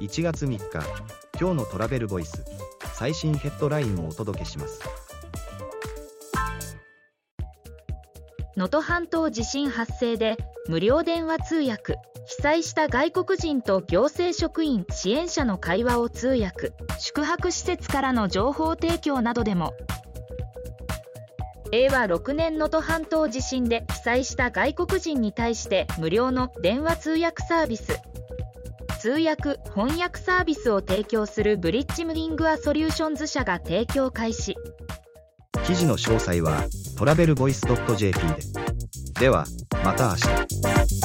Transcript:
1月3日今日のトラベルボイス最新ヘッドラインをお届けします。能登半島地震発生で無料電話通訳被災した外国人と行政職員支援者の会話を通訳宿泊施設からの情報提供などでも。令和6年能登半島地震で被災した外国人に対して無料の電話通訳サービス。通訳翻訳サービスを提供するブリッジムリングアソリューションズ社が提供開始。記事の詳細はトラベルボイス .jp で。ではまた明日。